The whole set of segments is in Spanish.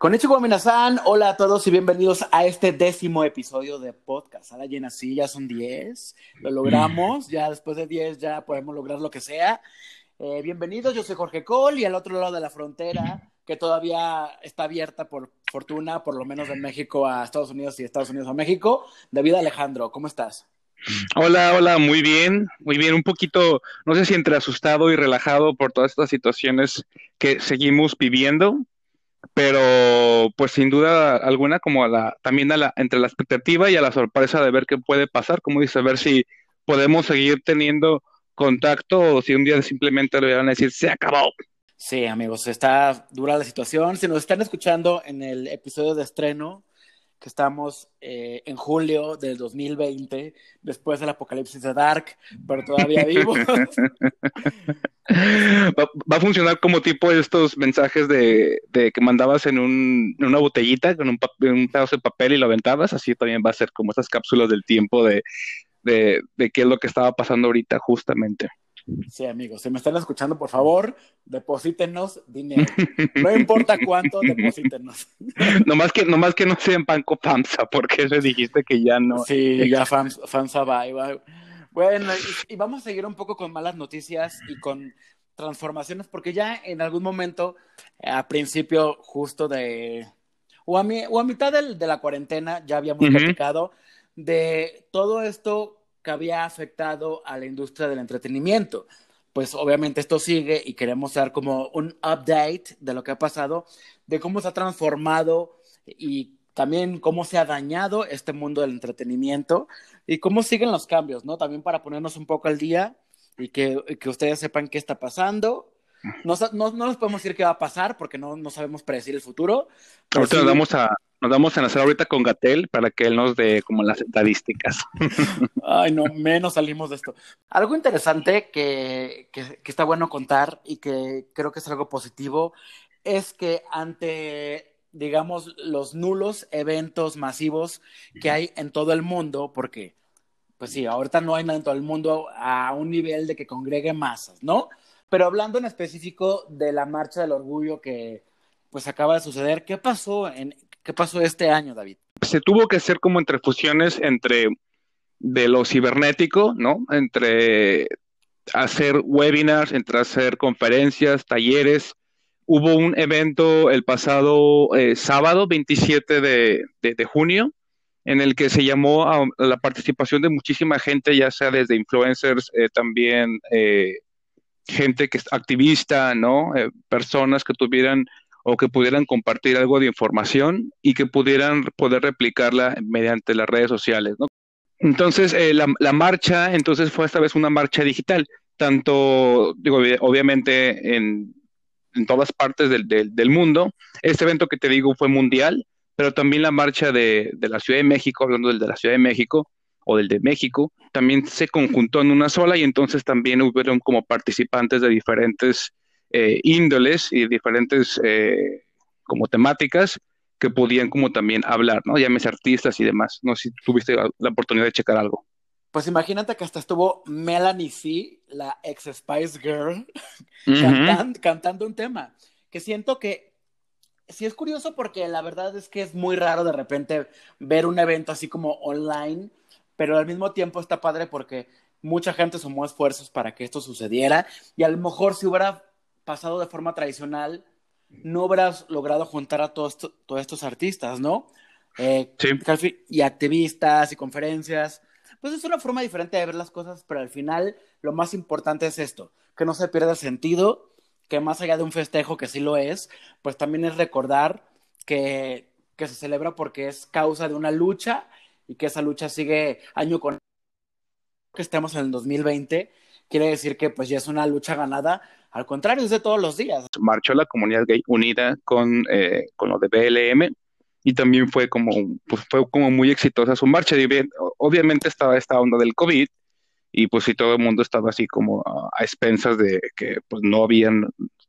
Konnichiwa Minasan, hola a todos y bienvenidos a este décimo episodio de podcast. Ahora llena sí, ya son 10, lo logramos, ya después de 10 ya podemos lograr lo que sea. Eh, bienvenidos, yo soy Jorge Cole y al otro lado de la frontera, que todavía está abierta por fortuna, por lo menos de México a Estados Unidos y Estados Unidos a México, David Alejandro, ¿cómo estás? Hola, hola, muy bien, muy bien, un poquito, no sé si entre asustado y relajado por todas estas situaciones que seguimos viviendo, pero pues sin duda alguna como a la, también a la, entre la expectativa y a la sorpresa de ver qué puede pasar, como dice, ver si podemos seguir teniendo contacto o si un día simplemente le van a decir, se acabó. Sí, amigos, está dura la situación. Si nos están escuchando en el episodio de estreno, que estamos eh, en julio del 2020, después del apocalipsis de Dark, pero todavía vivos. Va, a funcionar como tipo estos mensajes de, de que mandabas en, un, una botellita con un, un, pedazo de papel y lo aventabas, así también va a ser como esas cápsulas del tiempo de, de, de qué es lo que estaba pasando ahorita justamente. Sí, amigos, si me están escuchando, por favor, deposítenos dinero. No importa cuánto, deposítenos. nomás, que, nomás que no sean Banco FAMSA, porque le dijiste que ya no. Sí, ya FAMSA, va, va. Bueno, y, vamos a seguir un poco con malas noticias y con transformaciones, porque ya en algún momento, a principio justo de, o a, o a mitad de, la cuarentena, ya habíamos platicado de todo esto que había afectado a la industria del entretenimiento. Pues obviamente esto sigue y queremos dar como un update de lo que ha pasado, de cómo se ha transformado y también cómo se ha dañado este mundo del entretenimiento y cómo siguen los cambios, ¿no? También para ponernos un poco al día y que, que ustedes sepan qué está pasando. No, no, no, les podemos decir qué va a pasar porque no, no sabemos predecir el futuro. Ahorita nos vamos a, nos vamos a hacer ahorita con Gatel para que él nos dé como las estadísticas. Ay, no, menos salimos de esto. Algo interesante que, que, está bueno contar y que creo que es algo positivo es que ante, digamos, los nulos eventos masivos que hay en todo el mundo, porque, pues sí, ahorita no hay nada en todo el mundo a un nivel de que congregue masas, ¿no? Pero hablando en específico de la marcha del orgullo que pues acaba de suceder, ¿qué pasó en ¿Qué pasó este año, David? Se tuvo que hacer como entre fusiones entre de lo cibernético, ¿no? Entre hacer webinars, entre hacer conferencias, talleres. Hubo un evento el pasado eh, sábado, 27 de, junio, en el que se llamó a, la participación de muchísima gente, ya sea desde influencers, eh, también eh, gente que es activista, ¿no? personas que tuvieran o que pudieran compartir algo de información y que pudieran poder replicarla mediante las redes sociales, ¿no? Entonces, eh, la, marcha, entonces fue esta vez una marcha digital, tanto, digo, obviamente en, todas partes del, del, mundo. Este evento que te digo fue mundial, pero también la marcha de, de, la Ciudad de México, hablando del de la Ciudad de México o del de México, también se conjuntó en una sola y entonces también hubieron como participantes de diferentes eh, índoles y diferentes eh, como temáticas que podían como también hablar, ¿no? Llámese artistas y demás. No sé si tuviste la oportunidad de checar algo. Pues imagínate que hasta estuvo Melanie C, la ex Spice Girl, cantando un tema. Que siento que sí es curioso porque la verdad es que es muy raro de repente ver un evento así como online, pero al mismo tiempo está padre porque mucha gente sumó esfuerzos para que esto sucediera y a lo mejor si hubiera pasado de forma tradicional, no habrás logrado juntar a todos, todos estos artistas, ¿no? Eh, sí. Y activistas y conferencias. Pues es una forma diferente de ver las cosas, pero al final lo más importante es esto, que no se pierda el sentido, que más allá de un festejo, que sí lo es, pues también es recordar que, que se celebra porque es causa de una lucha y que esa lucha sigue año con que estemos en el 2020, quiere decir que pues ya es una lucha ganada, al contrario, es de todos los días. Marchó la comunidad gay unida con, eh, con lo de BLM y también fue como, pues fue como muy exitosa su marcha. obviamente estaba esta onda del COVID y pues sí, todo el mundo estaba así como a, expensas de que pues no había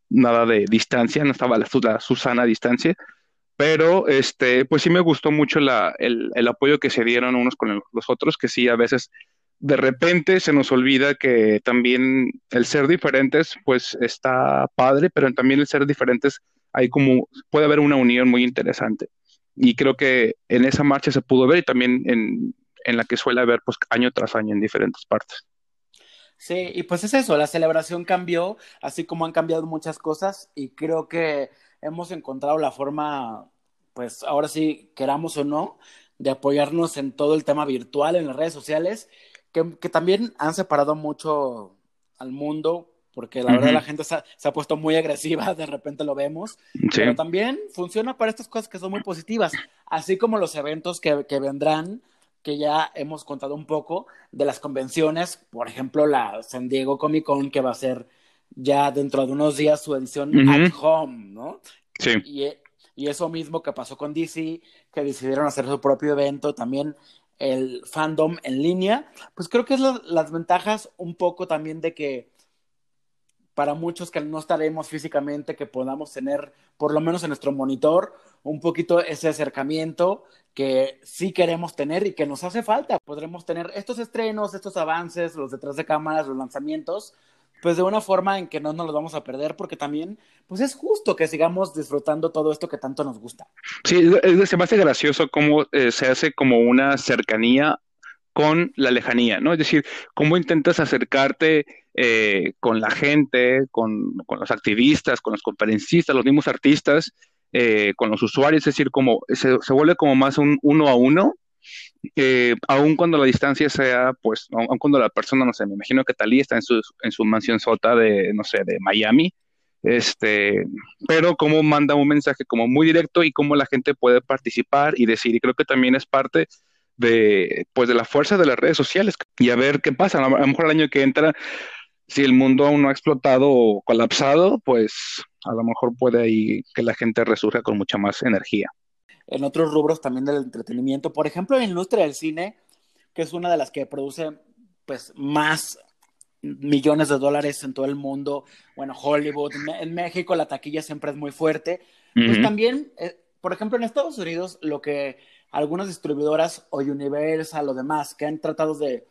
nada de distancia, no estaba la, la Susana distancia, pero este, pues sí me gustó mucho la, el, el apoyo que se dieron unos con los otros, que sí, a veces de repente se nos olvida que también el ser diferentes, pues está padre, pero también el ser diferentes hay como, puede haber una unión muy interesante. Y creo que en esa marcha se pudo ver y también en, en la que suele haber pues año tras año en diferentes partes. Sí, y pues es eso, la celebración cambió, así como han cambiado muchas cosas y creo que hemos encontrado la forma, pues ahora sí, queramos o no, de apoyarnos en todo el tema virtual, en las redes sociales, que, que también han separado mucho al mundo, porque la verdad la gente se ha, puesto muy agresiva, de repente lo vemos, pero también funciona para estas cosas que son muy positivas, así como los eventos que, que vendrán que ya hemos contado un poco de las convenciones, por ejemplo, la San Diego Comic Con, que va a ser ya dentro de unos días su edición at home, ¿no? Sí. Y, y, eso mismo que pasó con DC, que decidieron hacer su propio evento, también el fandom en línea, pues creo que es las ventajas un poco también de que para muchos que no estaremos físicamente, que podamos tener, por lo menos en nuestro monitor, un poquito ese acercamiento que sí queremos tener y que nos hace falta. Podremos tener estos estrenos, estos avances, los detrás de cámaras, los lanzamientos, pues de una forma en que no nos los vamos a perder, porque también, pues es justo que sigamos disfrutando todo esto que tanto nos gusta. Sí, se me hace gracioso cómo eh, se hace como una cercanía con la lejanía, ¿no? Es decir, cómo intentas acercarte eh, con la gente, con, con, los activistas, con los conferencistas, los mismos artistas, eh, con los usuarios, es decir, como se, vuelve como más un uno a uno, eh, aun cuando la distancia sea, pues, aun cuando la persona, no sé, me imagino que Talí está en su, en su mansión sota de, no sé, de Miami, este, pero cómo manda un mensaje como muy directo y cómo la gente puede participar y decir, y creo que también es parte de, pues, de la fuerza de las redes sociales y a ver qué pasa, a lo mejor el año que entra si el mundo aún no ha explotado o colapsado, pues a lo mejor puede ahí que la gente resurja con mucha más energía. En otros rubros también del entretenimiento, por ejemplo, en la industria del cine, que es una de las que produce pues más millones de dólares en todo el mundo, bueno, Hollywood, en México la taquilla siempre es muy fuerte, pues también, eh, por ejemplo, en Estados Unidos, lo que algunas distribuidoras o Universal o demás que han tratado de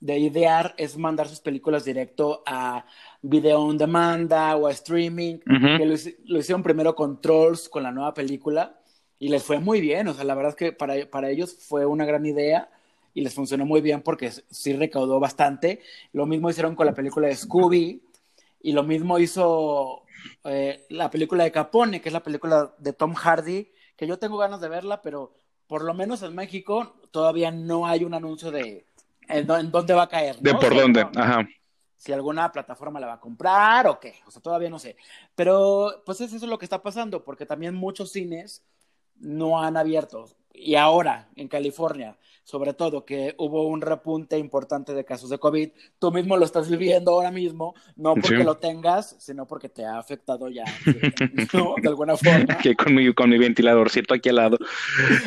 de idear es mandar sus películas directo a video on demanda o a streaming, que lo, hicieron primero con Trolls, con la nueva película, y les fue muy bien, o sea, la verdad es que para, para ellos fue una gran idea y les funcionó muy bien porque sí recaudó bastante. Lo mismo hicieron con la película de Scooby y lo mismo hizo eh, la película de Capone, que es la película de Tom Hardy, que yo tengo ganas de verla, pero por lo menos en México todavía no hay un anuncio de, en, dónde va a caer. ¿De por dónde? Ajá. Si alguna plataforma la va a comprar o qué. O sea, todavía no sé. Pero pues eso es lo que está pasando, porque también muchos cines no han abierto. Y ahora, en California, sobre todo que hubo un repunte importante de casos de COVID, tú mismo lo estás viviendo ahora mismo, no porque lo tengas, sino porque te ha afectado ya, De alguna forma. Que con mi, con mi ventiladorcito aquí al lado,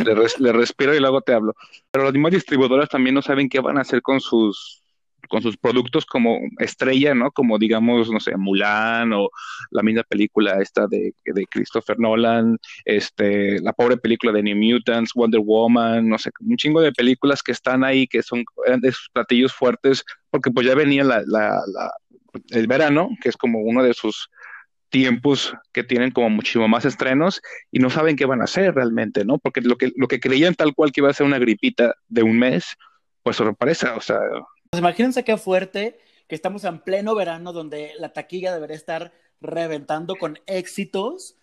le, le respiro y luego te hablo. Pero los mismos distribuidores también no saben qué van a hacer con sus con sus productos como estrella, ¿no? Como digamos, no sé, Mulan o la misma película esta de, de Christopher Nolan, este, la pobre película de New Mutants, Wonder Woman, no sé, un chingo de películas que están ahí, que son de sus platillos fuertes, porque pues ya venía la, la, la, el verano, que es como uno de sus tiempos que tienen como muchísimo más estrenos y no saben qué van a hacer realmente, ¿no? Porque lo que, lo que creían tal cual que iba a ser una gripita de un mes, pues sorpresa, o sea, pues imagínense qué fuerte que estamos en pleno verano donde la taquilla debería estar reventando con éxitos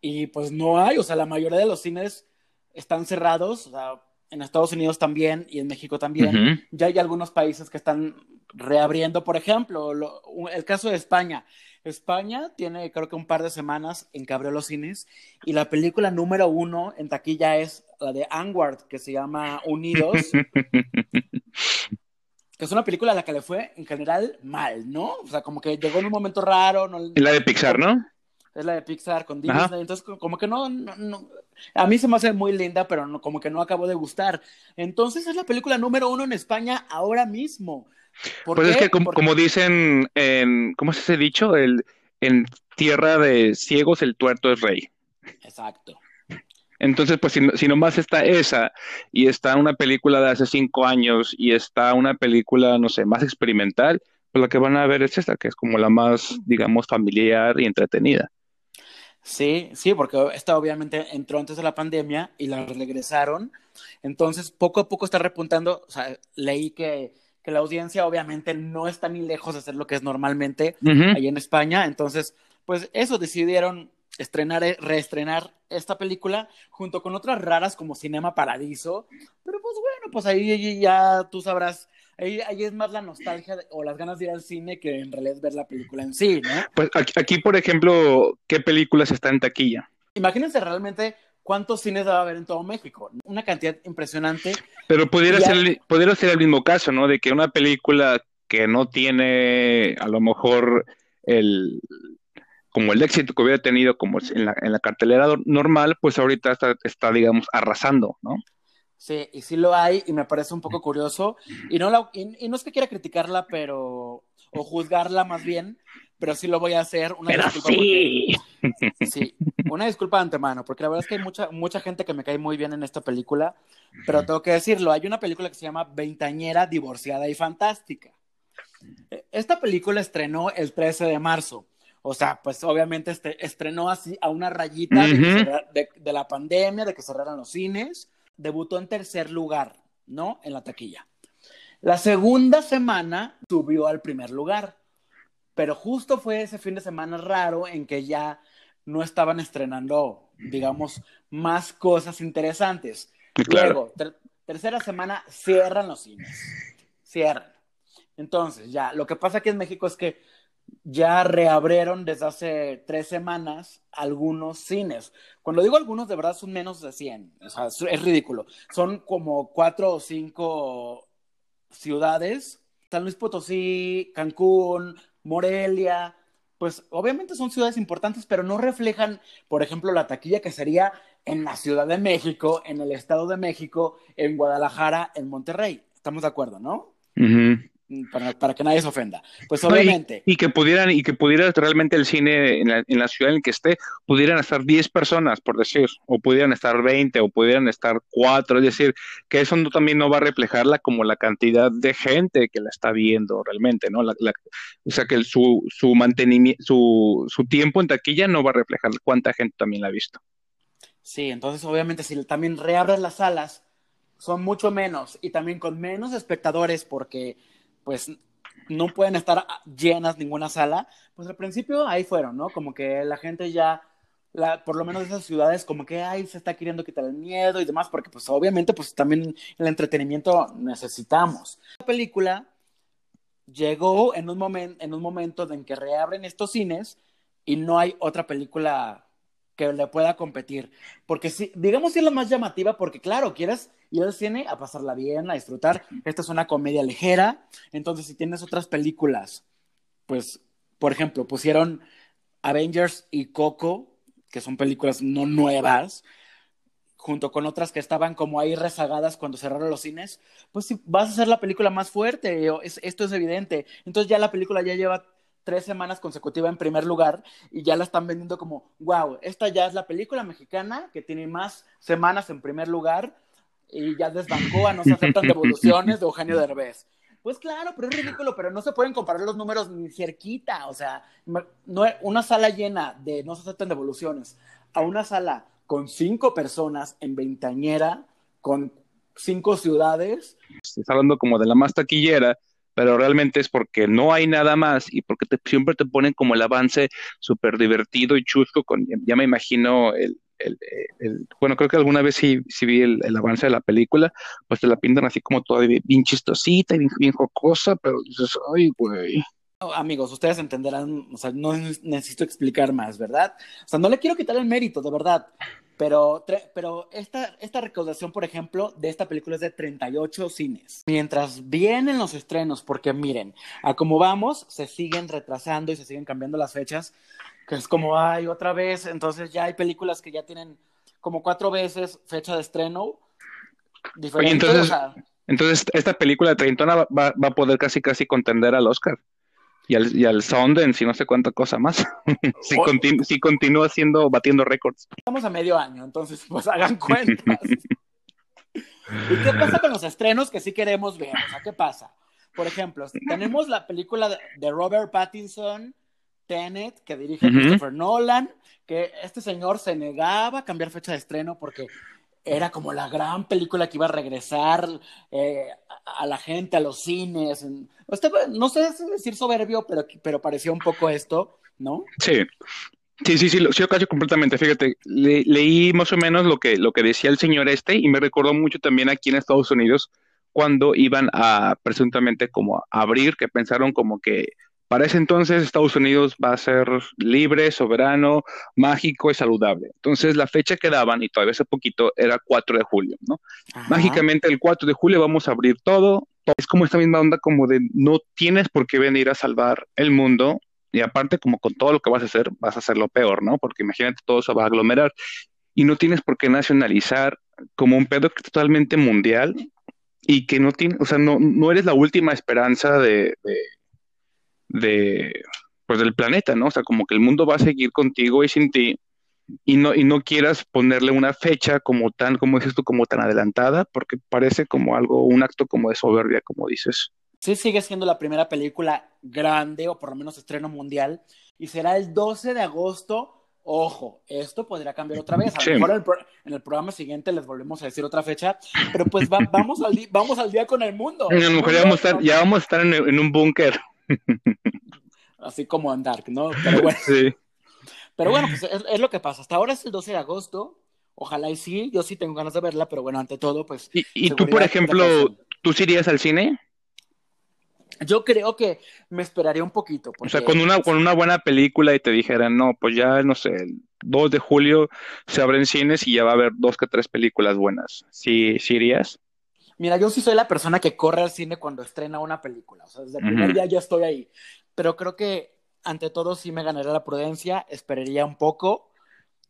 y pues no hay, o sea, la mayoría de los cines están cerrados, o sea, en Estados Unidos también y en México también. Ya hay algunos países que están reabriendo, por ejemplo, el caso de España. España tiene creo que un par de semanas en que abrió los cines y la película número uno en taquilla es la de Angward, que se llama Unidos. que es una película a la que le fue en general mal, ¿no? O sea, como que llegó en un momento raro. No, es la de Pixar, ¿no? Es la de Pixar con Disney, entonces como que no, no, a mí se me hace muy linda, pero no, como que no acabó de gustar. Entonces es la película número uno en España ahora mismo. pues es que como, dicen, en, ¿cómo es ese dicho? El, en tierra de ciegos el tuerto es rey. Exacto. Entonces, pues si, si, nomás está esa y está una película de hace cinco años y está una película, no sé, más experimental, pues lo que van a ver es esta, que es como la más, digamos, familiar y entretenida. Sí, sí, porque esta obviamente entró antes de la pandemia y la regresaron. Entonces, poco a poco está repuntando. O sea, leí que, que la audiencia obviamente no está ni lejos de hacer lo que es normalmente ahí en España. Entonces, pues eso decidieron estrenar, reestrenar esta película junto con otras raras como Cinema Paradiso. Pero pues bueno, pues ahí ya tú sabrás Ahí, es más la nostalgia o las ganas de ir al cine que en realidad ver la película en sí, ¿no? Pues aquí, por ejemplo, ¿qué películas están en taquilla? Imagínense realmente cuántos cines va a haber en todo México. Una cantidad impresionante. Pero pudiera, ser, pudiera ser el mismo caso, ¿no? De que una película que no tiene a lo mejor el como el éxito que hubiera tenido como en la, en la cartelera normal, pues ahorita está, está, digamos, arrasando, ¿no? Sí, y sí lo hay, y me parece un poco curioso. Y no, la, y, no es que quiera criticarla, pero. o juzgarla más bien, pero sí lo voy a hacer. Una disculpa sí. sí, una disculpa de antemano, porque la verdad es que hay mucha, mucha gente que me cae muy bien en esta película, pero tengo que decirlo: hay una película que se llama Veintañera, Divorciada y Fantástica. E, esta película estrenó el 13 de marzo. O sea, pues obviamente este, estrenó así a una rayita de, de, la pandemia, de que cerraran los cines debutó en tercer lugar, ¿no? En la taquilla. La segunda semana subió al primer lugar, pero justo fue ese fin de semana raro en que ya no estaban estrenando, digamos, más cosas interesantes. Luego, tercera semana, cierran los cines. Cierran. Entonces, ya, lo que pasa aquí en México es que ya reabrieron desde hace tres semanas algunos cines. Cuando digo algunos, de verdad son menos de 100. O sea, es ridículo. Son como cuatro o cinco ciudades. San Luis Potosí, Cancún, Morelia. Pues obviamente son ciudades importantes, pero no reflejan, por ejemplo, la taquilla que sería en la Ciudad de México, en el Estado de México, en Guadalajara, en Monterrey. Estamos de acuerdo, ¿no? Para, que nadie se ofenda. Pues obviamente. y, que pudieran, y que pudiera realmente el cine en la, ciudad en que esté, pudieran estar 10 personas, por decir, o pudieran estar 20, o pudieran estar 4, es decir, que eso no, también no va a reflejarla como la cantidad de gente que la está viendo realmente, ¿no? o sea que su, su mantenimiento, su, su tiempo en taquilla no va a reflejar cuánta gente también la ha visto. Sí, entonces obviamente si también reabres las salas, son mucho menos y también con menos espectadores porque pues no pueden estar llenas ninguna sala, pues al principio ahí fueron, ¿no? Como que la gente ya, la, por lo menos de esas ciudades, como que ahí se está queriendo quitar el miedo y demás, porque pues obviamente pues también el entretenimiento necesitamos. La película llegó en un, momento en un momento en que reabren estos cines y no hay otra película que le pueda competir. Porque si, digamos si es la más llamativa, porque claro, quieres ir al cine a pasarla bien, a disfrutar. Esta es una comedia ligera. Entonces, si tienes otras películas, pues, por ejemplo, pusieron Avengers y Coco, que son películas no nuevas, junto con otras que estaban como ahí rezagadas cuando cerraron los cines, pues si vas a hacer la película más fuerte, esto es evidente. Entonces ya la película ya lleva tres semanas consecutivas en primer lugar y ya la están vendiendo como, wow, esta ya es la película mexicana que tiene más semanas en primer lugar y ya desbancó a No se aceptan devoluciones de Eugenio Derbez. Pues claro, pero es ridículo, pero no se pueden comparar los números ni cerquita. O sea, no, una sala llena de No se aceptan devoluciones a una sala con cinco personas en Veintañera, con cinco ciudades. Estás hablando como de la más taquillera, pero realmente es porque no hay nada más y porque siempre te ponen como el avance súper divertido y chusco, con, ya me imagino el, bueno, creo que alguna vez sí, vi el, avance de la película, pues te la pintan así como toda bien chistosita y bien, jocosa, pero dices, ay, güey. amigos, ustedes entenderán, o sea, no necesito explicar más, ¿verdad? O sea, no le quiero quitar el mérito, de verdad. Pero, pero esta, esta recaudación, por ejemplo, de esta película es de 38 cines. Mientras vienen los estrenos, porque miren, a como vamos, se siguen retrasando y se siguen cambiando las fechas, que es como, ay, otra vez, entonces ya hay películas que ya tienen como cuatro veces fecha de estreno. Diferente, entonces, entonces, esta película de Treintona va, va a poder casi casi contender al Oscar y al, y al Sundance y no sé cuánta cosa más. si, si continúa haciendo, batiendo récords. Estamos a medio año, entonces pues hagan cuentas. ¿Y qué pasa con los estrenos que sí queremos ver? O sea, ¿qué pasa? Por ejemplo, tenemos la película de Robert Pattinson Tenet, que dirige Christopher Nolan, que este señor se negaba a cambiar fecha de estreno porque era como la gran película que iba a regresar eh, a la gente, a los cines. no sé decir soberbio, pero, pero parecía un poco esto, ¿no? Sí. Sí, sí, sí, lo, sí, casi completamente. Fíjate, leí más o menos lo que, lo que decía el señor este y me recordó mucho también aquí en Estados Unidos cuando iban a presuntamente como a abrir, que pensaron como que para ese entonces Estados Unidos va a ser libre, soberano, mágico y saludable. Entonces la fecha que daban, y todavía hace poquito, era 4 de julio, ¿no? Mágicamente el 4 de julio vamos a abrir todo. Es como esta misma onda como de no tienes por qué venir a salvar el mundo. Y aparte, como con todo lo que vas a hacer, vas a hacerlo peor, ¿no? Porque imagínate, todo se va a aglomerar. Y no tienes por qué nacionalizar como un pedo totalmente mundial y que no tiene, o sea, no, no eres la última esperanza de de pues del planeta, ¿no? O sea, como que el mundo va a seguir contigo y sin ti y no y no quieras ponerle una fecha como tan como dices tú como tan adelantada porque parece como algo un acto como de soberbia, como dices. Sí, sigue siendo la primera película grande o por lo menos estreno mundial y será el 12 de agosto. Ojo, esto podría cambiar otra vez. A lo mejor en el, programa siguiente les volvemos a decir otra fecha, pero pues vamos, al vamos al día con el mundo. A lo mejor ya vamos a estar, ya vamos a estar en un búnker. Así como en Dark, ¿no? Pero bueno. Sí. Pero bueno, pues es, lo que pasa. Hasta ahora es el 12 de agosto. Ojalá y sí, yo sí tengo ganas de verla, pero bueno, ante todo, pues. ¿Y, tú, por ejemplo, tú sí irías al cine? Yo creo que me esperaría un poquito. O sea, con una, con una buena película y te dijeran, no, pues ya, no sé, el 2 de julio se abren cines y ya va a haber dos que tres películas buenas. ¿Sí, sí irías? Mira, yo sí soy la persona que corre al cine cuando estrena una película. O sea, desde el primer día ya estoy ahí. Pero creo que ante todo sí me ganaría la prudencia, esperaría un poco.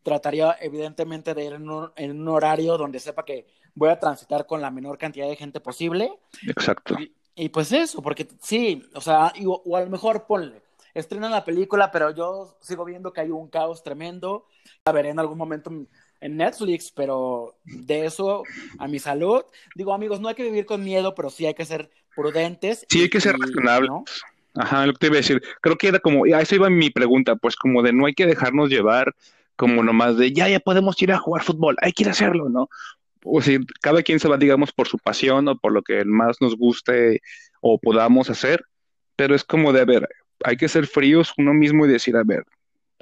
Trataría evidentemente de ir en un, horario donde sepa que voy a transitar con la menor cantidad de gente posible. Exacto. Y, pues eso, porque sí, o sea, o a lo mejor ponle, estrenan la película, pero yo sigo viendo que hay un caos tremendo. A ver, en algún momento en Netflix, pero de eso a mi salud, digo amigos, no hay que vivir con miedo, pero sí hay que ser prudentes. Sí, hay que ser razonables. Ajá, lo que te iba a decir. Creo que era como, a eso iba mi pregunta, pues como de no hay que dejarnos llevar como nomás de ya, ya podemos ir a jugar fútbol, hay que ir a hacerlo, ¿no? O sea, cada quien se va, digamos, por su pasión o por lo que más nos guste o podamos hacer, pero es como de, a ver, hay que ser fríos uno mismo y decir, a ver,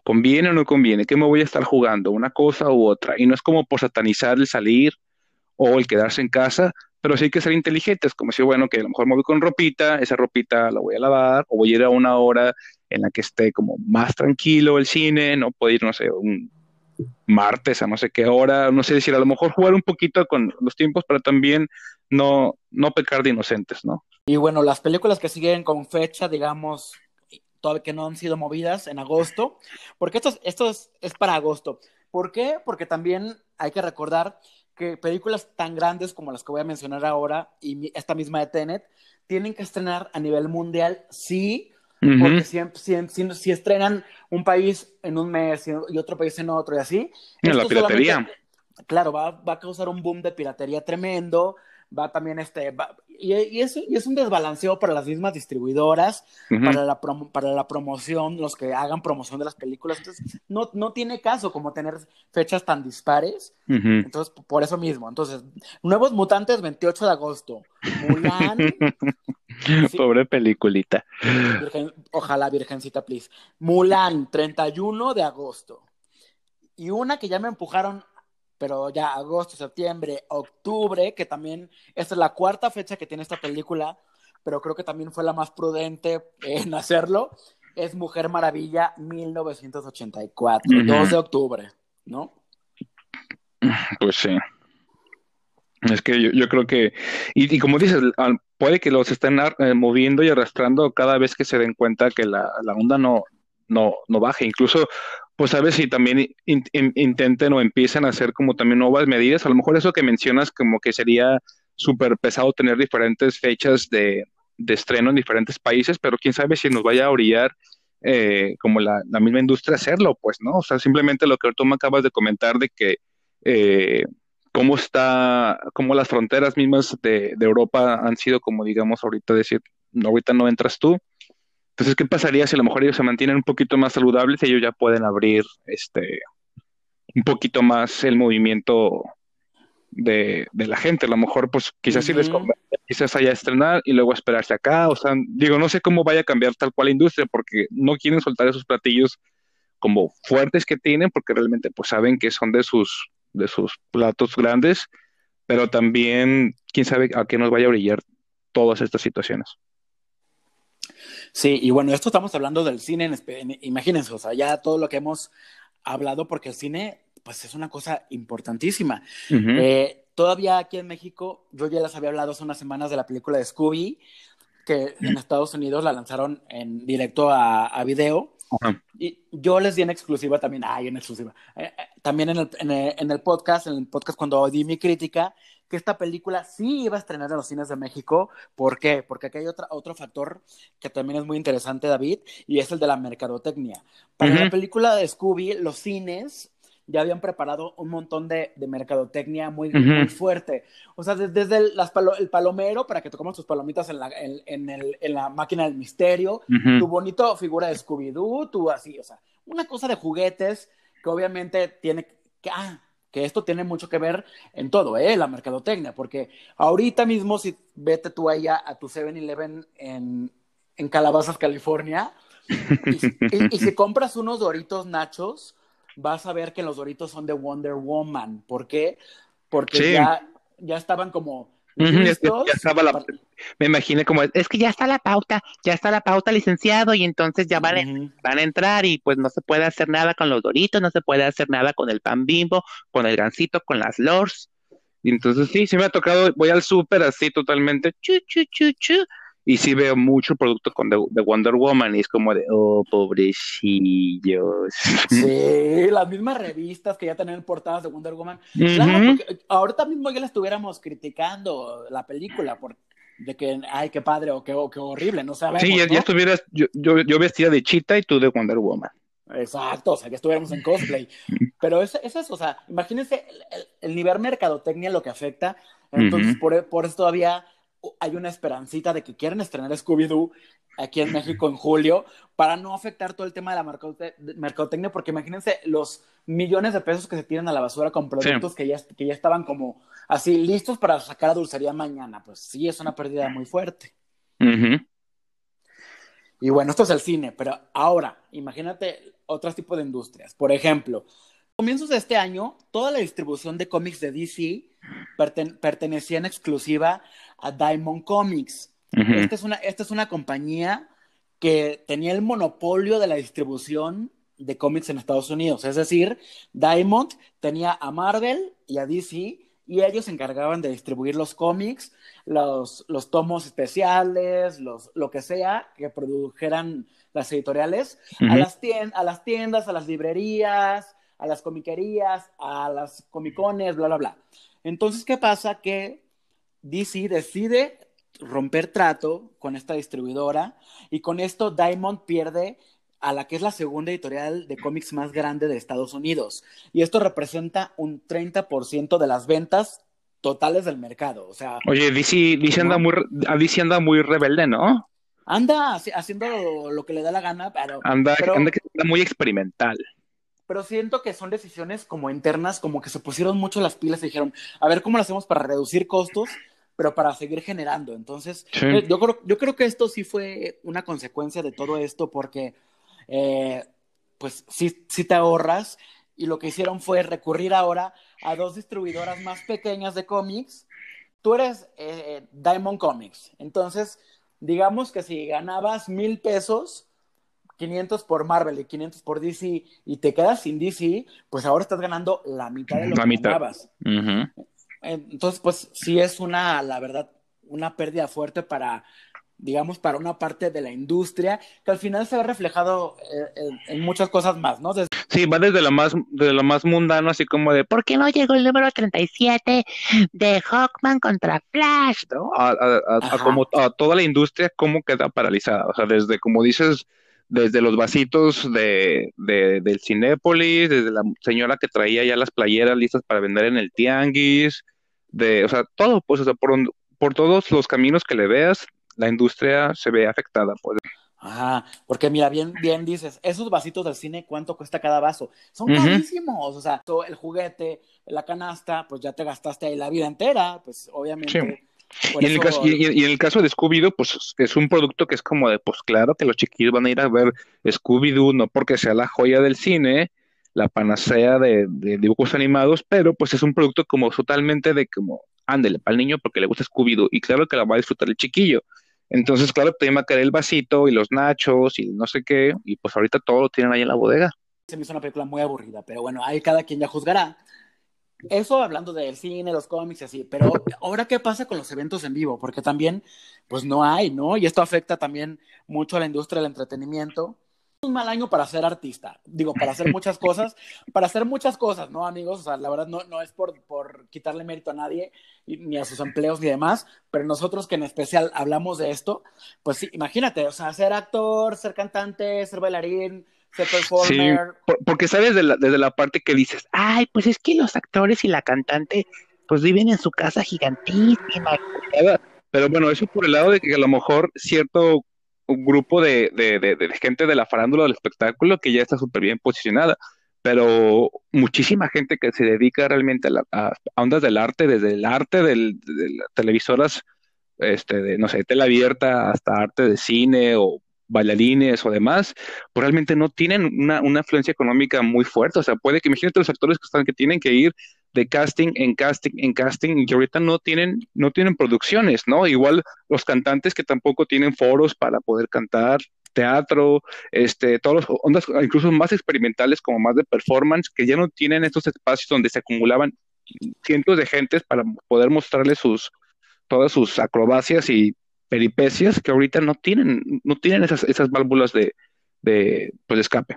¿Conviene o no conviene? ¿Qué me voy a estar jugando? ¿Una cosa u otra? Y no es como por satanizar el salir o el quedarse en casa, pero sí hay que ser inteligentes, como si, bueno, que a lo mejor me voy con ropita, esa ropita la voy a lavar, o voy a ir a una hora en la que esté como más tranquilo el cine, no puedo ir, no sé, un martes a no sé qué hora, no sé decir, a lo mejor jugar un poquito con los tiempos, pero también no, no pecar de inocentes, ¿no? Y bueno, las películas que siguen con fecha, digamos, que no han sido movidas en agosto, porque esto, es, esto es, para agosto. ¿Por qué? Porque también hay que recordar que películas tan grandes como las que voy a mencionar ahora y esta misma de Tenet tienen que estrenar a nivel mundial, sí, porque si, si, estrenan un país en un mes y otro país en otro y así. la piratería. Claro, va, va, a causar un boom de piratería tremendo va también este, y, y, es, y, es, un desbalanceo para las mismas distribuidoras, para, la para la promoción, los que hagan promoción de las películas. Entonces, no, no tiene caso como tener fechas tan dispares. Entonces, por eso mismo. Entonces, Nuevos Mutantes, 28 de agosto. Mulan. Pobre peliculita. ojalá, Virgencita, please. Mulan, 31 de agosto. Y una que ya me empujaron pero ya agosto, septiembre, octubre, que también esta es la cuarta fecha que tiene esta película, pero creo que también fue la más prudente en hacerlo, es Mujer Maravilla 1984, 2 de octubre, ¿no? Pues sí. Es que yo, creo que, y, como dices, puede que los estén eh, moviendo y arrastrando cada vez que se den cuenta que la, la onda no, no, no baje. Incluso pues sabes si también intenten o empiecen a hacer como también nuevas medidas. A lo mejor eso que mencionas como que sería súper pesado tener diferentes fechas de, estreno en diferentes países, pero quién sabe si nos vaya a orillar eh, como la, misma industria hacerlo, pues, ¿no? O sea, simplemente lo que tú me acabas de comentar de que eh, cómo está, cómo las fronteras mismas de, de, Europa han sido como digamos ahorita decir, ahorita no entras tú, Entonces, ¿qué pasaría si a lo mejor ellos se mantienen un poquito más saludables y ellos ya pueden abrir este un poquito más el movimiento de, la gente? A lo mejor, pues quizás si les conviene, quizás haya estrenar y luego esperarse acá. O sea, digo, no sé cómo vaya a cambiar tal cual la industria porque no quieren soltar esos platillos como fuertes que tienen porque realmente pues saben que son de sus, de sus platos grandes, pero también quién sabe a qué nos vaya a brillar todas estas situaciones. Sí, y bueno, esto estamos hablando del cine, en, imagínense, o sea, ya todo lo que hemos hablado, porque el cine, pues es una cosa importantísima. Eh, todavía aquí en México, yo ya les había hablado hace unas semanas de la película de Scooby, que en Estados Unidos la lanzaron en directo a, video. Y yo les di en exclusiva también, ay, en exclusiva, eh, eh, también en el, en el, podcast, en el podcast cuando di mi crítica, que esta película sí iba a estrenar en los cines de México. ¿Por qué? Porque aquí hay otra, otro factor que también es muy interesante, David, y es el de la mercadotecnia. Para la película de Scooby, los cines ya habían preparado un montón de, mercadotecnia muy, muy, fuerte. O sea, desde, el, el, palomero, para que te comas tus palomitas en la, en, el, en la máquina del misterio, tu bonito figura de Scooby-Doo, tu así, o sea, una cosa de juguetes que obviamente tiene que, ah, que esto tiene mucho que ver en todo, ¿eh? La mercadotecnia, porque ahorita mismo si vete tú allá a tu 7-Eleven en, en Calabazas, California, y, si compras unos Doritos Nachos, vas a ver que los Doritos son de Wonder Woman. ¿Por qué? Porque ya, ya estaban como me imaginé como, es que ya está la pauta, ya está la pauta licenciado y entonces ya van, a, van a entrar y pues no se puede hacer nada con los doritos, no se puede hacer nada con el pan bimbo, con el gansito, con las lors. Y entonces sí, sí me ha tocado, voy al súper así totalmente, chu, chu, chu, chu, y sí veo mucho producto con de, Wonder Woman y es como de, oh, pobrecillos. Sí, las mismas revistas que ya tienen portadas de Wonder Woman. Claro, porque ahorita mismo ya le estuviéramos criticando la película por de que, ay, qué padre o qué, qué horrible, no sabemos. Sí, ya, estuvieras, yo, yo, yo, vestida de chita y tú de Wonder Woman. Exacto, o sea, que estuviéramos en cosplay. Pero es, es eso, o sea, imagínense el, nivel mercadotecnia lo que afecta. Entonces, por, por eso todavía hay una esperancita de que quieren estrenar Scooby-Doo aquí en México en julio para no afectar todo el tema de la mercadotecnia, porque imagínense los millones de pesos que se tiran a la basura con productos que, ya, que ya estaban como así listos para sacar a dulcería mañana. Pues sí, es una pérdida muy fuerte. Y bueno, esto es el cine, pero ahora, imagínate otros tipos de industrias. Por ejemplo, a comienzos de este año, toda la distribución de cómics de DC pertenecía en exclusiva a Diamond Comics. esta, es una, esta es una compañía que tenía el monopolio de la distribución de cómics en Estados Unidos. Es decir, Diamond tenía a Marvel y a DC y ellos se encargaban de distribuir los cómics, los, los tomos especiales, los, lo que sea que produjeran las editoriales a, las a las tiendas, a las librerías, a las comiquerías, a las comicones, bla, bla, bla. Entonces, ¿qué pasa? Que DC decide romper trato con esta distribuidora y con esto Diamond pierde a la que es la segunda editorial de cómics más grande de Estados Unidos. Y esto representa un 30% de las ventas totales del mercado. O sea, Oye, DC, anda, muy, DC anda muy rebelde, ¿no? Anda haciendo lo, que le da la gana, pero... Anda, anda muy experimental pero siento que son decisiones como internas, como que se pusieron mucho las pilas y dijeron, a ver cómo lo hacemos para reducir costos, pero para seguir generando. Entonces, eh, yo, creo, yo creo que esto sí fue una consecuencia de todo esto, porque eh, pues sí, sí te ahorras, y lo que hicieron fue recurrir ahora a dos distribuidoras más pequeñas de cómics. Tú eres eh, Diamond Comics, entonces digamos que si ganabas mil pesos, 500 por Marvel y 500 por DC y te quedas sin DC, pues ahora estás ganando la mitad de lo que ganabas. Entonces, pues sí es una, la verdad, una pérdida fuerte para, digamos, para una parte de la industria que al final se ve reflejado eh, en, muchas cosas más, ¿no? Sí, va desde lo más, de lo más mundano, así como de, ¿por qué no llegó el número 37 de Hawkman contra Flash? ¿no? A, como, a toda la industria, cómo queda paralizada. O sea, desde, como dices, desde los vasitos de, del Cinépolis, desde la señora que traía ya las playeras listas para vender en el tianguis, de, o sea, todo, pues, o sea, por, por todos los caminos que le veas, la industria se ve afectada. Pues. Ajá, porque mira, bien, bien dices, esos vasitos del cine, ¿cuánto cuesta cada vaso? Son carísimos, o sea, el juguete, la canasta, pues ya te gastaste ahí la vida entera, pues obviamente. Y en, el caso, y, en el caso de Scooby-Doo, pues es un producto que es como de, pues claro que los chiquillos van a ir a ver Scooby-Doo, no porque sea la joya del cine, la panacea de, dibujos animados, pero pues es un producto como totalmente de como, ándele, para el niño porque le gusta Scooby-Doo, y claro que la va a disfrutar el chiquillo. Entonces, claro, te va a caer el vasito y los nachos y no sé qué, y pues ahorita todo lo tienen ahí en la bodega. Se me hizo una película muy aburrida, pero bueno, ahí cada quien ya juzgará. Eso hablando del cine, los cómics y así, pero ahora qué pasa con los eventos en vivo, porque también, pues no hay, ¿no? Y esto afecta también mucho a la industria del entretenimiento. Un mal año para ser artista, digo, para hacer muchas cosas, para hacer muchas cosas, ¿no, amigos? O sea, la verdad no, no es por, por quitarle mérito a nadie, ni a sus empleos ni demás, pero nosotros que en especial hablamos de esto, pues sí, imagínate, o sea, ser actor, ser cantante, ser bailarín, Sí, porque sabes desde la parte que dices, ay, pues es que los actores y la cantante pues viven en su casa gigantísima. Pero bueno, eso por el lado de que a lo mejor cierto grupo de, gente de la farándula del espectáculo que ya está súper bien posicionada, pero muchísima gente que se dedica realmente a, ondas del arte, desde el arte de las televisoras, este, de, no sé, tela abierta hasta arte de cine o bailarines o demás, pues realmente no tienen una, una influencia económica muy fuerte. O sea, puede que imagínate los actores que están, que tienen que ir de casting en casting en casting y que ahorita no tienen, no tienen producciones, ¿no? Igual los cantantes que tampoco tienen foros para poder cantar, teatro, este, todos los ondas incluso más experimentales como más de performance, que ya no tienen estos espacios donde se acumulaban cientos de gentes para poder mostrarles sus todas sus acrobacias y peripecias que ahorita no tienen, no tienen esas, esas válvulas de, de, pues, escape.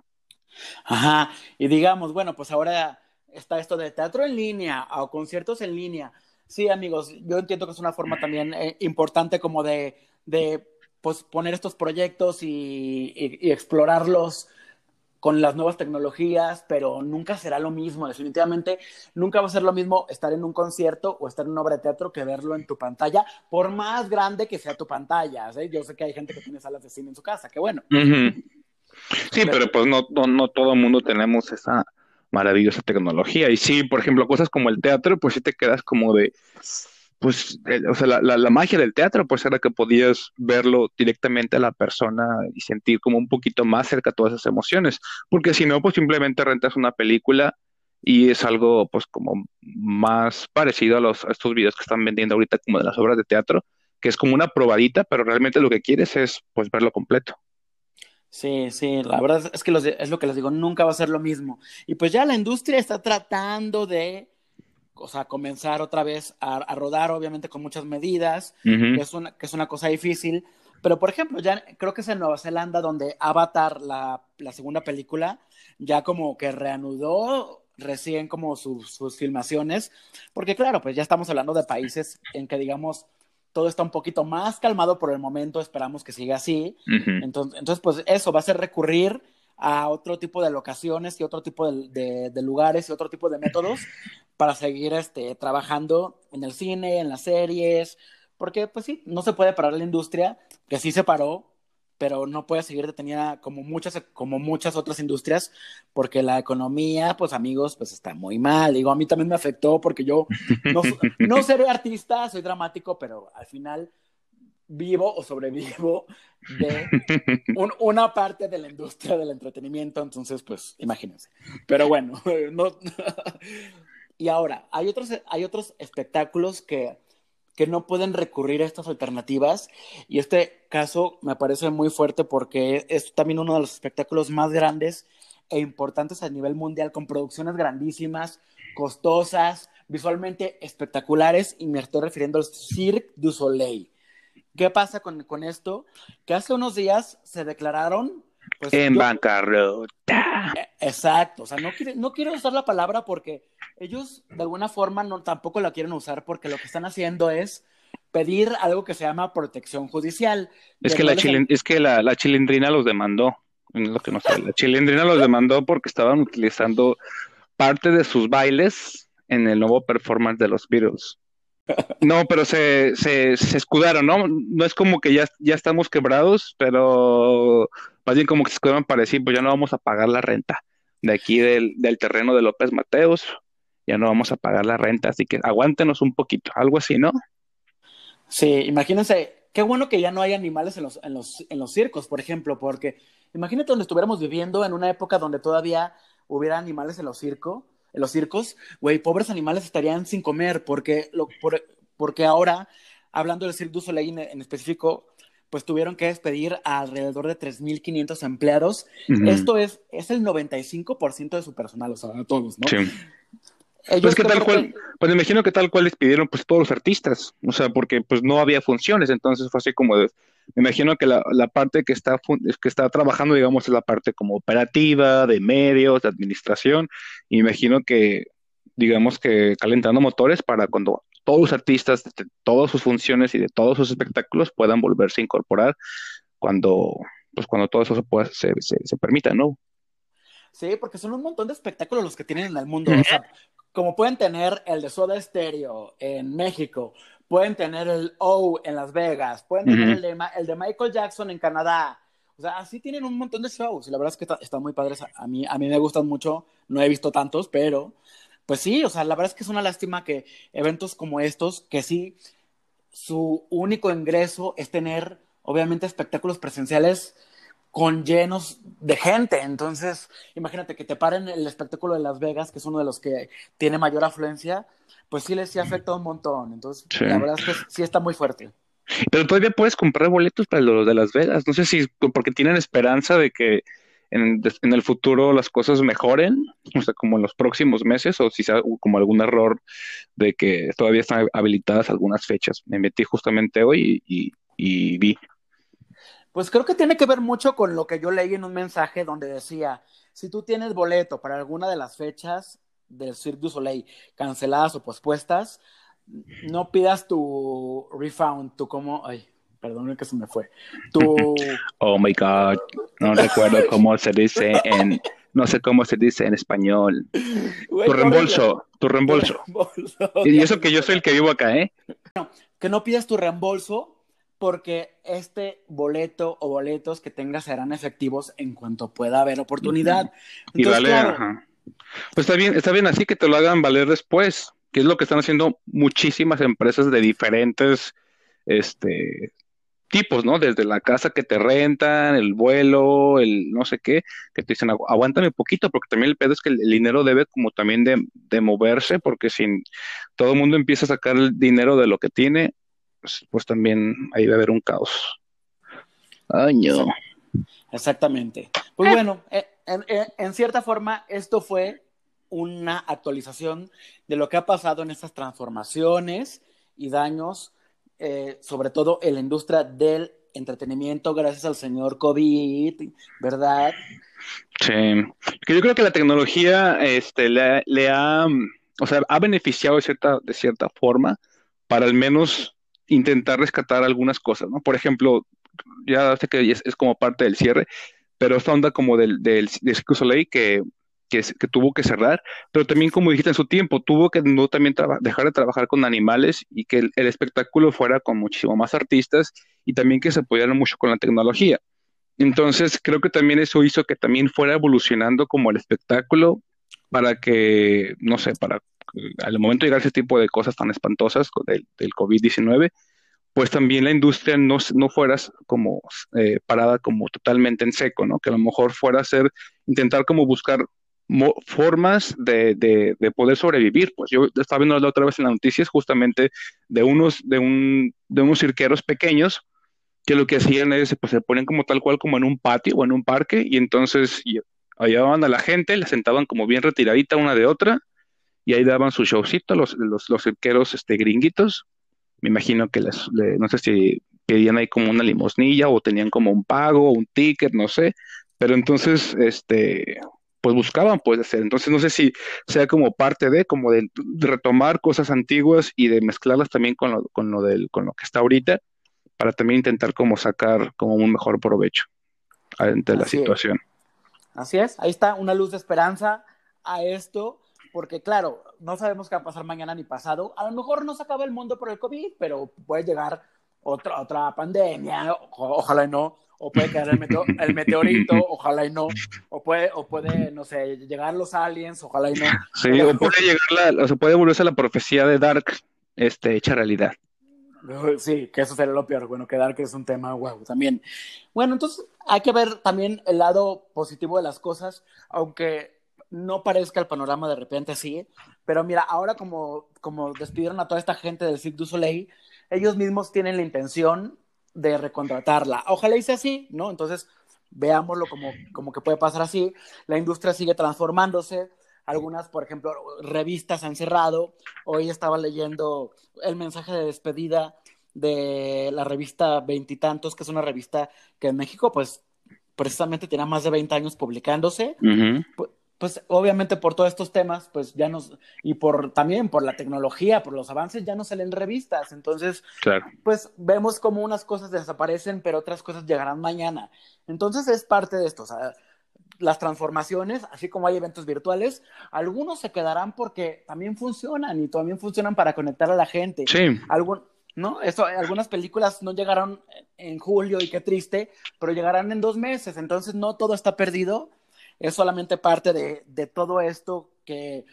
Ajá, y digamos, bueno, pues ahora está esto de teatro en línea o conciertos en línea. Sí, amigos, yo entiendo que es una forma también eh, importante como de, de pues, poner estos proyectos y explorarlos con las nuevas tecnologías, pero nunca será lo mismo, definitivamente nunca va a ser lo mismo estar en un concierto o estar en una obra de teatro que verlo en tu pantalla, por más grande que sea tu pantalla. Yo sé que hay gente que tiene salas de cine en su casa, qué bueno. Sí, pero, pues no, no, no todo el mundo tenemos esa maravillosa tecnología. Y sí, por ejemplo, cosas como el teatro, pues sí te quedas como de pues, eh, o sea, la, la, magia del teatro, pues era que podías verlo directamente a la persona y sentir como un poquito más cerca todas esas emociones, porque si no, pues simplemente rentas una película y es algo, pues, como más parecido a, los, estos videos que están vendiendo ahorita como de las obras de teatro, que es como una probadita, pero realmente lo que quieres es, pues, verlo completo. Sí, sí, la verdad es que es lo que les digo, nunca va a ser lo mismo. Y pues ya la industria está tratando de o sea, comenzar otra vez a, rodar, obviamente con muchas medidas, que, es una, que es una cosa difícil. Pero, por ejemplo, ya creo que es en Nueva Zelanda donde Avatar, la, la segunda película, ya como que reanudó recién como sus filmaciones, porque claro, pues ya estamos hablando de países en que, digamos, todo está un poquito más calmado por el momento, esperamos que siga así. entonces, entonces, pues eso va a ser recurrir a otro tipo de locaciones y otro tipo de, de, lugares y otro tipo de métodos para seguir este, trabajando en el cine, en las series, porque pues sí, no se puede parar la industria, que sí se paró, pero no puede seguir detenida como muchas, como muchas otras industrias, porque la economía, pues amigos, pues está muy mal. Digo, a mí también me afectó porque yo no, no seré artista, soy dramático, pero al final vivo o sobrevivo de una parte de la industria del entretenimiento, entonces pues imagínense. Pero bueno, no, y ahora, hay otros, hay otros espectáculos que, que no pueden recurrir a estas alternativas y este caso me parece muy fuerte porque es también uno de los espectáculos más grandes e importantes a nivel mundial con producciones grandísimas, costosas, visualmente espectaculares y me estoy refiriendo al Cirque du Soleil ¿Qué pasa con, con esto? Que hace unos días se declararon... Pues, en bancarrota. E, exacto, o sea, no, no quiero usar la palabra porque ellos de alguna forma no, tampoco la quieren usar porque lo que están haciendo es pedir algo que se llama protección judicial. Es que, la, es que la, la, chilindrina los demandó, es lo que no sé. La chilindrina los demandó porque estaban utilizando parte de sus bailes en el nuevo performance de los Beatles. No, pero se, se, escudaron, ¿no? No es como que ya, ya estamos quebrados, pero más bien como que se escudaron para decir, pues ya no vamos a pagar la renta de aquí del, del terreno de López Mateos, ya no vamos a pagar la renta, así que aguántenos un poquito, algo así, ¿no? Sí, imagínense, qué bueno que ya no hay animales en los, en los, en los circos, por ejemplo, porque imagínate donde estuviéramos viviendo en una época donde todavía hubiera animales en los circos, en los circos, güey, pobres animales estarían sin comer, porque, lo, porque ahora, hablando del Cirque du Soleil en, específico, pues tuvieron que despedir a alrededor de 3.500 empleados. Esto es, es el 95% de su personal, o sea, a todos, ¿no? Sí. pues que tal cual, pues me imagino que tal cual les pidieron pues todos los artistas, o sea, porque pues no había funciones, entonces fue así como de, me imagino que la, parte que está, que está trabajando, digamos, es la parte como operativa, de medios, de administración, y me imagino que, digamos que calentando motores para cuando todos los artistas de todas sus funciones y de todos sus espectáculos puedan volverse a incorporar cuando, pues cuando todo eso se, pueda, se, se, permita, ¿no? Sí, porque son un montón de espectáculos los que tienen en el mundo. O sea, como pueden tener el de Soda Stereo en México, pueden tener el O en Las Vegas, pueden tener el, de, el, de, Michael Jackson en Canadá. O sea, así tienen un montón de shows y la verdad es que están está muy padres. A mí, a mí me gustan mucho, no he visto tantos, pero pues sí, o sea, la verdad es que es una lástima que eventos como estos, que sí, su único ingreso es tener, obviamente, espectáculos presenciales con llenos de gente. Entonces, imagínate que te paren el espectáculo de Las Vegas, que es uno de los que tiene mayor afluencia, pues sí les sí afecta un montón. Entonces, la verdad es que sí está muy fuerte. Pero todavía puedes comprar boletos para los de Las Vegas. No sé si porque tienen esperanza de que en, en, el futuro las cosas mejoren, o sea, como en los próximos meses, o si sea como algún error de que todavía están habilitadas algunas fechas. Me metí justamente hoy y, y vi. Pues creo que tiene que ver mucho con lo que yo leí en un mensaje donde decía, si tú tienes boleto para alguna de las fechas del Cirque du Soleil canceladas o pospuestas, no pidas tu refund, tu como, ay, perdón que se me fue. Tu... Oh my God, no recuerdo cómo se dice en, no sé cómo se dice en español. tu reembolso, tu reembolso. Y eso que yo soy el que vivo acá, ¿eh? que no pidas tu reembolso porque este boleto o boletos que tengas serán efectivos en cuanto pueda haber oportunidad. y vale, ajá. Pues está bien, está bien así que te lo hagan valer después, que es lo que están haciendo muchísimas empresas de diferentes este, tipos, ¿no? Desde la casa que te rentan, el vuelo, el no sé qué, que te dicen, aguántame un poquito, porque también el pedo es que el, dinero debe como también de, de, moverse, porque si todo el mundo empieza a sacar el dinero de lo que tiene, pues, pues también ahí va a haber un caos. Año. Exactamente. Pues bueno, eh, en, en cierta forma, esto fue una actualización de lo que ha pasado en estas transformaciones y daños eh, sobre todo en la industria del entretenimiento gracias al señor COVID, ¿verdad? Sí, yo creo que la tecnología este, le, ha, o sea, ha beneficiado de cierta, de cierta forma para al menos intentar rescatar algunas cosas, ¿no? Por ejemplo, ya sé que es, como parte del cierre, pero esta onda como del, del, del Soleil que que, tuvo que cerrar, pero también, como dijiste en su tiempo, tuvo que no también dejar de trabajar con animales y que el, espectáculo fuera con muchísimo más artistas y también que se apoyaran mucho con la tecnología. Entonces, creo que también eso hizo que también fuera evolucionando como el espectáculo para que, no sé, para al momento de llegar ese tipo de cosas tan espantosas del, del COVID-19, pues también la industria no, no fuera como eh, parada como totalmente en seco, ¿no? Que a lo mejor fuera a ser, intentar como buscar formas de, de, poder sobrevivir. Pues yo estaba viendo la otra vez en las noticias justamente de unos, de un, de unos cirqueros pequeños que lo que hacían es, pues se ponen como tal cual como en un patio o en un parque y entonces llevaban a la gente, la sentaban como bien retiradita una de otra y ahí daban su showcito, los, los, los cirqueros este, gringuitos. Me imagino que les, no sé si pedían ahí como una limosnilla o tenían como un pago, un ticket, no sé. Pero entonces, este, pues buscaban pues hacer. Entonces no sé si sea como parte de, como de, retomar cosas antiguas y de mezclarlas también con lo, con lo del, con lo que está ahorita, para también intentar como sacar como un mejor provecho ante la situación. Así es, ahí está una luz de esperanza a esto, porque claro, no sabemos qué va a pasar mañana ni pasado. A lo mejor no se acaba el mundo por el COVID, pero puede llegar otra, otra pandemia, ojalá y no, o puede caer el, meteorito, ojalá y no, o puede, o puede, no sé, llegar los aliens, ojalá y no. Sí, o puede llegar la, o se puede volverse la profecía de Dark, este, hecha realidad. Sí, que eso sería lo peor. Bueno, que Dark es un tema, wow, también. Bueno, entonces hay que ver también el lado positivo de las cosas, aunque no parezca el panorama de repente así. Pero mira, ahora como, como despidieron a toda esta gente del Cirque du Soleil, ellos mismos tienen la intención de recontratarla. Ojalá sea así, ¿no? Entonces, veámoslo como, como que puede pasar así. La industria sigue transformándose. Algunas, por ejemplo, revistas han cerrado. Hoy estaba leyendo el mensaje de despedida de la revista Veintitantos, que es una revista que en México, pues, precisamente tiene más de 20 años publicándose pues obviamente por todos estos temas, pues ya nos, y por también por la tecnología, por los avances, ya no salen revistas. Entonces, pues vemos como unas cosas desaparecen, pero otras cosas llegarán mañana. Entonces es parte de esto, o sea, las transformaciones, así como hay eventos virtuales, algunos se quedarán porque también funcionan y también funcionan para conectar a la gente. Sí. Algún, ¿no? Eso, algunas películas no llegaron en julio y qué triste, pero llegarán en dos meses, entonces no todo está perdido es solamente parte de, todo esto que,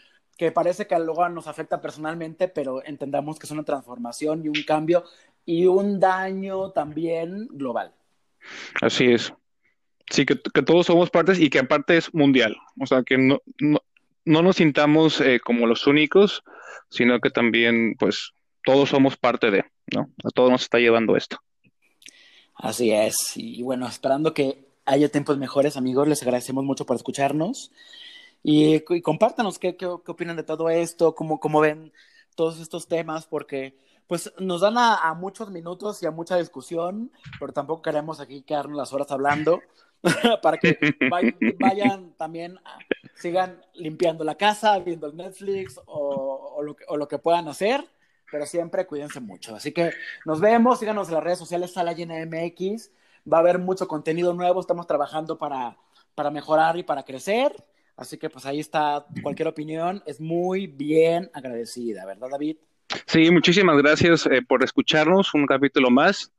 parece que luego nos afecta personalmente, pero entendamos que es una transformación y un cambio y un daño también global. Así es. Sí, que, todos somos partes y que aparte es mundial. O sea, que no, no, nos sintamos eh, como los únicos, sino que también, pues, todos somos parte de, ¿no? A todos nos está llevando esto. Así es. Y bueno, esperando que haya tiempos mejores, amigos. Les agradecemos mucho por escucharnos. Y, compártanos qué, qué, opinan de todo esto, cómo, cómo ven todos estos temas, porque pues nos dan a, muchos minutos y a mucha discusión, pero tampoco queremos aquí quedarnos las horas hablando para que vayan, también, sigan limpiando la casa, viendo el Netflix o, lo que, o, lo que, puedan hacer, pero siempre cuídense mucho. Así que nos vemos, síganos en las redes sociales, Sala MX va a haber mucho contenido nuevo, estamos trabajando para, para mejorar y para crecer. Así que pues ahí está, cualquier opinión es muy bien agradecida, ¿verdad David? Sí, muchísimas gracias eh, por escucharnos, un capítulo más.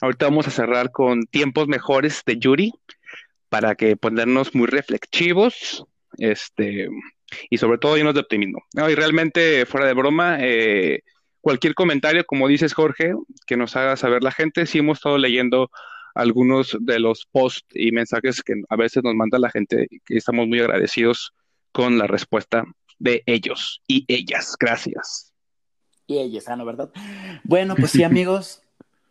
Ahorita vamos a cerrar con tiempos mejores de Yuri para que ponernos muy reflexivos, este, y sobre todo llenos de optimismo. y realmente, fuera de broma, eh, cualquier comentario, como dices Jorge, que nos haga saber la gente, sí hemos estado leyendo algunos de los posts y mensajes que a veces nos manda la gente y estamos muy agradecidos con la respuesta de ellos y ellas. Gracias. Y ellas, ¿no? ¿Verdad? Bueno, pues sí, amigos,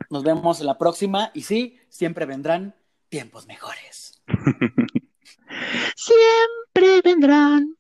nos vemos en la próxima y sí, siempre vendrán tiempos mejores. siempre vendrán